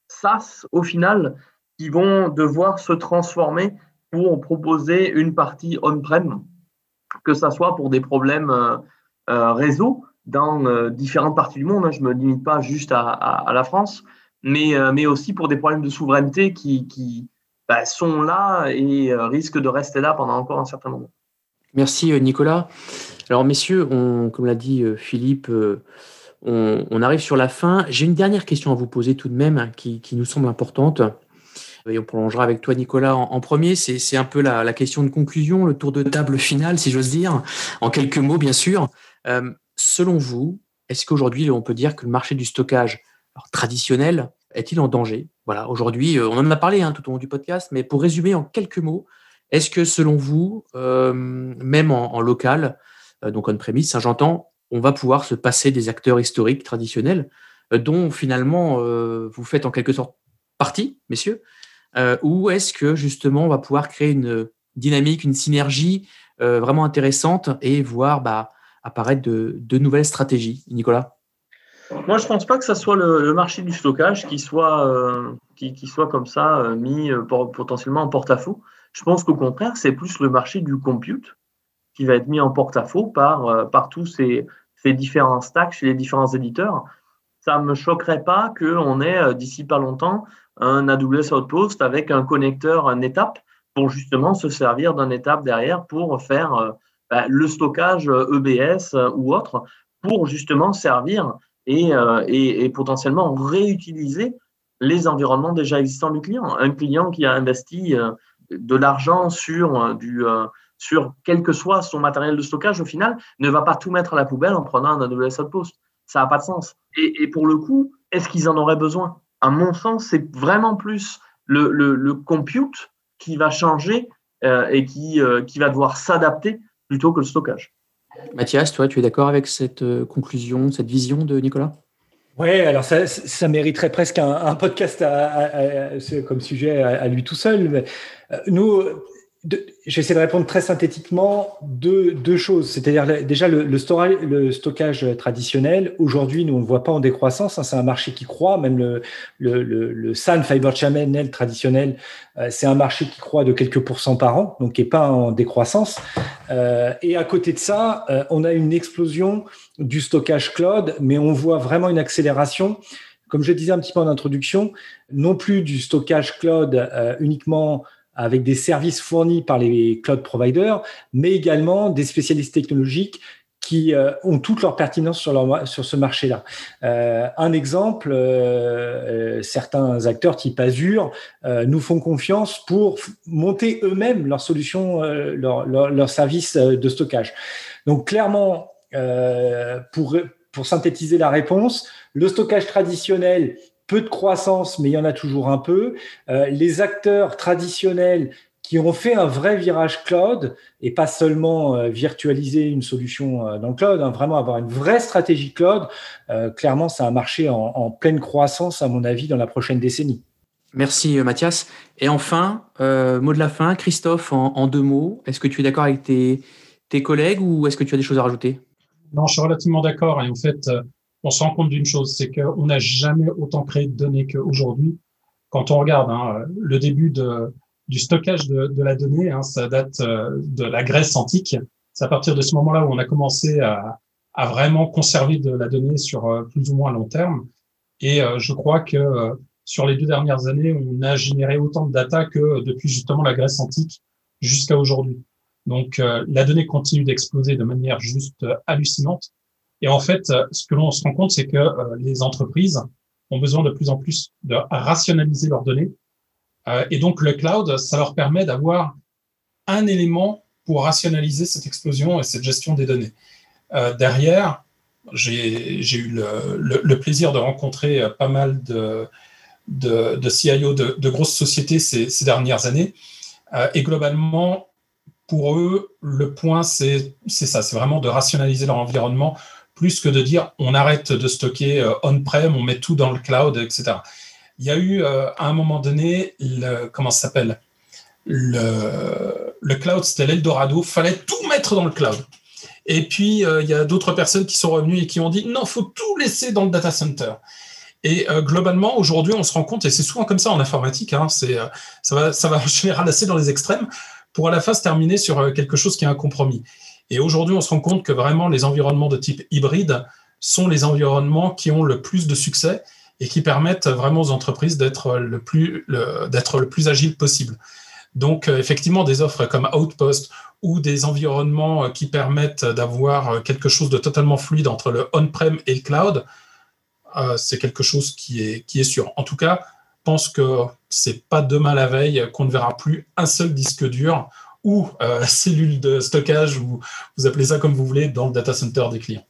[SPEAKER 4] SaaS au final qui vont devoir se transformer pour proposer une partie on-prem, que ce soit pour des problèmes euh, euh, réseau, dans différentes parties du monde. Hein. Je ne me limite pas juste à, la France, mais, mais aussi pour des problèmes de souveraineté qui, qui bah, sont là et risquent de rester là pendant encore un certain moment.
[SPEAKER 2] Merci Nicolas. Alors messieurs, comme l'a dit Philippe, on, arrive sur la fin. J'ai une dernière question à vous poser tout de même hein, qui, nous semble importante. Et on prolongera avec toi, Nicolas, en, premier. C'est un peu la, question de conclusion, le tour de table final, si j'ose dire, en quelques mots, bien sûr. Euh, selon vous, est-ce qu'aujourd'hui, on peut dire que le marché du stockage traditionnel est-il en danger? Voilà, aujourd'hui, euh, on en a parlé hein, tout au long du podcast, mais pour résumer en quelques mots, est-ce que selon vous, euh, même en, local, donc on-premise, j'entends, on va pouvoir se passer des acteurs historiques traditionnels dont finalement vous faites en quelque sorte partie, messieurs, euh, ou est-ce que justement on va pouvoir créer une dynamique, une synergie euh, vraiment intéressante et voir bah, apparaître de, nouvelles stratégies Nicolas
[SPEAKER 4] Moi, je ne pense pas que ce soit le, marché du stockage qui soit, euh, qui, soit comme ça mis potentiellement en porte-à-faux. Je pense qu'au contraire, c'est plus le marché du compute qui va être mis en porte-à-faux par, par tous ces, ces différents stacks chez les différents éditeurs ça ne me choquerait pas qu'on ait d'ici pas longtemps un AWS Outpost avec un connecteur, un étape, pour justement se servir d'un étape derrière pour faire euh, bah, le stockage EBS euh, ou autre, pour justement servir euh, et, et, potentiellement réutiliser les environnements déjà existants du client. Un client qui a investi de l'argent sur sur quel que soit son matériel de stockage, au final, ne va pas tout mettre à la poubelle en prenant un AWS Outpost. Ça n'a pas de sens. Et, pour le coup, est-ce qu'ils en auraient besoin? À mon sens, c'est vraiment plus le, compute qui va changer euh, et qui, euh, qui va devoir s'adapter plutôt que le stockage.
[SPEAKER 2] Mathias, toi, tu es d'accord avec cette euh, conclusion, cette vision de Nicolas?
[SPEAKER 3] Oui, alors ça, mériterait presque un, podcast comme sujet à, lui tout seul. nous, J'essaie de répondre très synthétiquement deux, deux choses. C'est-à-dire déjà le, le, storage, le, stockage traditionnel. Aujourd'hui, nous on ne voit pas en décroissance. Hein, c'est un marché qui croît. Même le, le, le, SAN Fiber Channel traditionnel, euh, c'est un marché qui croît de quelques pourcents par an, donc qui n'est pas en décroissance. Euh, et à côté de ça, euh, on a une explosion du stockage cloud, mais on voit vraiment une accélération. Comme je disais un petit peu en introduction, non plus du stockage cloud euh, uniquement avec des services fournis par les cloud providers, mais également des spécialistes technologiques qui euh, ont toute leur pertinence sur, ce marché-là. Euh, un exemple, euh, certains acteurs type Azure nous font confiance pour monter eux-mêmes leurs solutions, leurs leur, leur services de stockage. Donc clairement, pour, synthétiser la réponse, le stockage traditionnel peu de croissance, mais il y en a toujours un peu. Les acteurs traditionnels qui ont fait un vrai virage cloud et pas seulement euh, virtualiser une solution euh, dans le cloud, hein, vraiment avoir une vraie stratégie cloud, clairement, c'est un marché en, pleine croissance, à mon avis, dans la prochaine décennie.
[SPEAKER 2] Merci Mathias. Et enfin, mot de la fin, Christophe, en, deux mots, est-ce que tu es d'accord avec tes, tes collègues ou est-ce que tu as des choses à rajouter?
[SPEAKER 5] Non, je suis relativement d'accord. Et en fait, on se rend compte d'une chose, c'est qu'on n'a jamais autant créé de données qu'aujourd'hui. Quand on regarde hein, le début de, du stockage de, de la donnée, hein, ça date euh, de la Grèce antique. C'est à partir de ce moment-là où on a commencé à, à, vraiment conserver de la donnée sur euh, plus ou moins long terme. Et euh, je crois que sur les deux dernières années, on a généré autant de data que depuis justement la Grèce antique jusqu'à aujourd'hui. Donc la donnée continue d'exploser de manière juste hallucinante. Et en fait, ce que l'on se rend compte, c'est que les entreprises ont besoin de plus en plus de rationaliser leurs données. Euh, et donc, le cloud, ça leur permet d'avoir un élément pour rationaliser cette explosion et cette gestion des données. derrière, j'ai eu le, plaisir de rencontrer pas mal de, CIO de, grosses sociétés ces, dernières années. et globalement, pour eux, le point, c'est ça, c'est vraiment de rationaliser leur environnement plus que de dire on arrête de stocker euh, on-prem, on met tout dans le cloud, etc. Il y a eu euh, à un moment donné, le, comment ça s'appelle? Le, cloud, c'était l'Eldorado, fallait tout mettre dans le cloud. Et puis, euh, il y a d'autres personnes qui sont revenues et qui ont dit non, faut tout laisser dans le data center. Et globalement, aujourd'hui, on se rend compte, et c'est souvent comme ça en informatique, hein, ça, va, ça [LAUGHS] en général assez dans les extrêmes, pour à la fin se terminer sur quelque chose qui est un compromis. Et aujourd'hui, on se rend compte que vraiment les environnements de type hybride sont les environnements qui ont le plus de succès et qui permettent vraiment aux entreprises d'être le plus, d'être le plus agile possible. Donc, euh, effectivement, des offres comme Outpost ou des environnements euh, qui permettent d'avoir euh, quelque chose de totalement fluide entre le on-prem et le cloud, c'est quelque chose qui est, qui est sûr. En tout cas, je pense que c'est pas demain la veille qu'on ne verra plus un seul disque dur ou [LAUGHS] cellule de stockage, ou vous appelez ça comme vous voulez, dans le data center des clients.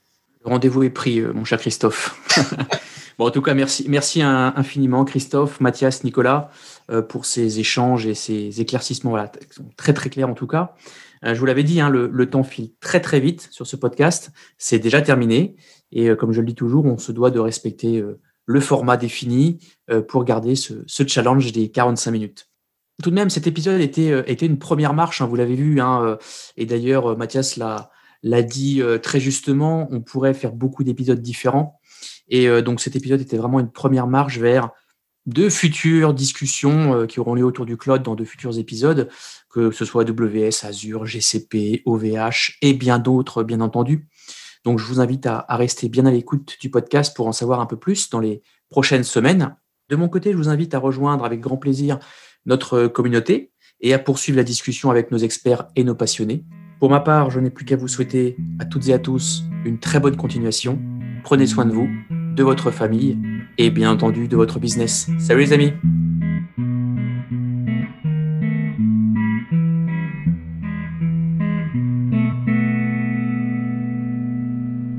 [SPEAKER 2] Le rendez-vous est pris, mon cher Christophe. [LAUGHS] en tout cas, merci, infiniment, Christophe, Mathias, Nicolas. Euh, pour ces échanges et ces éclaircissements voilà, très très clairs en tout cas. Euh, je vous l'avais dit, hein, le, temps file très très vite sur ce podcast. C'est déjà terminé. Et euh, comme je le dis toujours, on se doit de respecter le format défini pour garder ce, challenge des 45 minutes. Tout de même, cet épisode était, était une première marche, hein, vous l'avez vu. Hein, et d'ailleurs, Mathias l'a dit très justement, on pourrait faire beaucoup d'épisodes différents. Et donc cet épisode était vraiment une première marche vers de futures discussions euh, qui auront lieu autour du cloud dans de futurs épisodes, que ce soit AWS, Azure, GCP, OVH et bien d'autres, bien entendu. Donc, je vous invite à, rester bien à l'écoute du podcast pour en savoir un peu plus dans les prochaines semaines. De mon côté, je vous invite à rejoindre avec grand plaisir notre communauté et à poursuivre la discussion avec nos experts et nos passionnés. Pour ma part, je n'ai plus qu'à vous souhaiter à toutes et à tous une très bonne continuation. Prenez soin de vous de votre famille et bien entendu de votre business. Salut les amis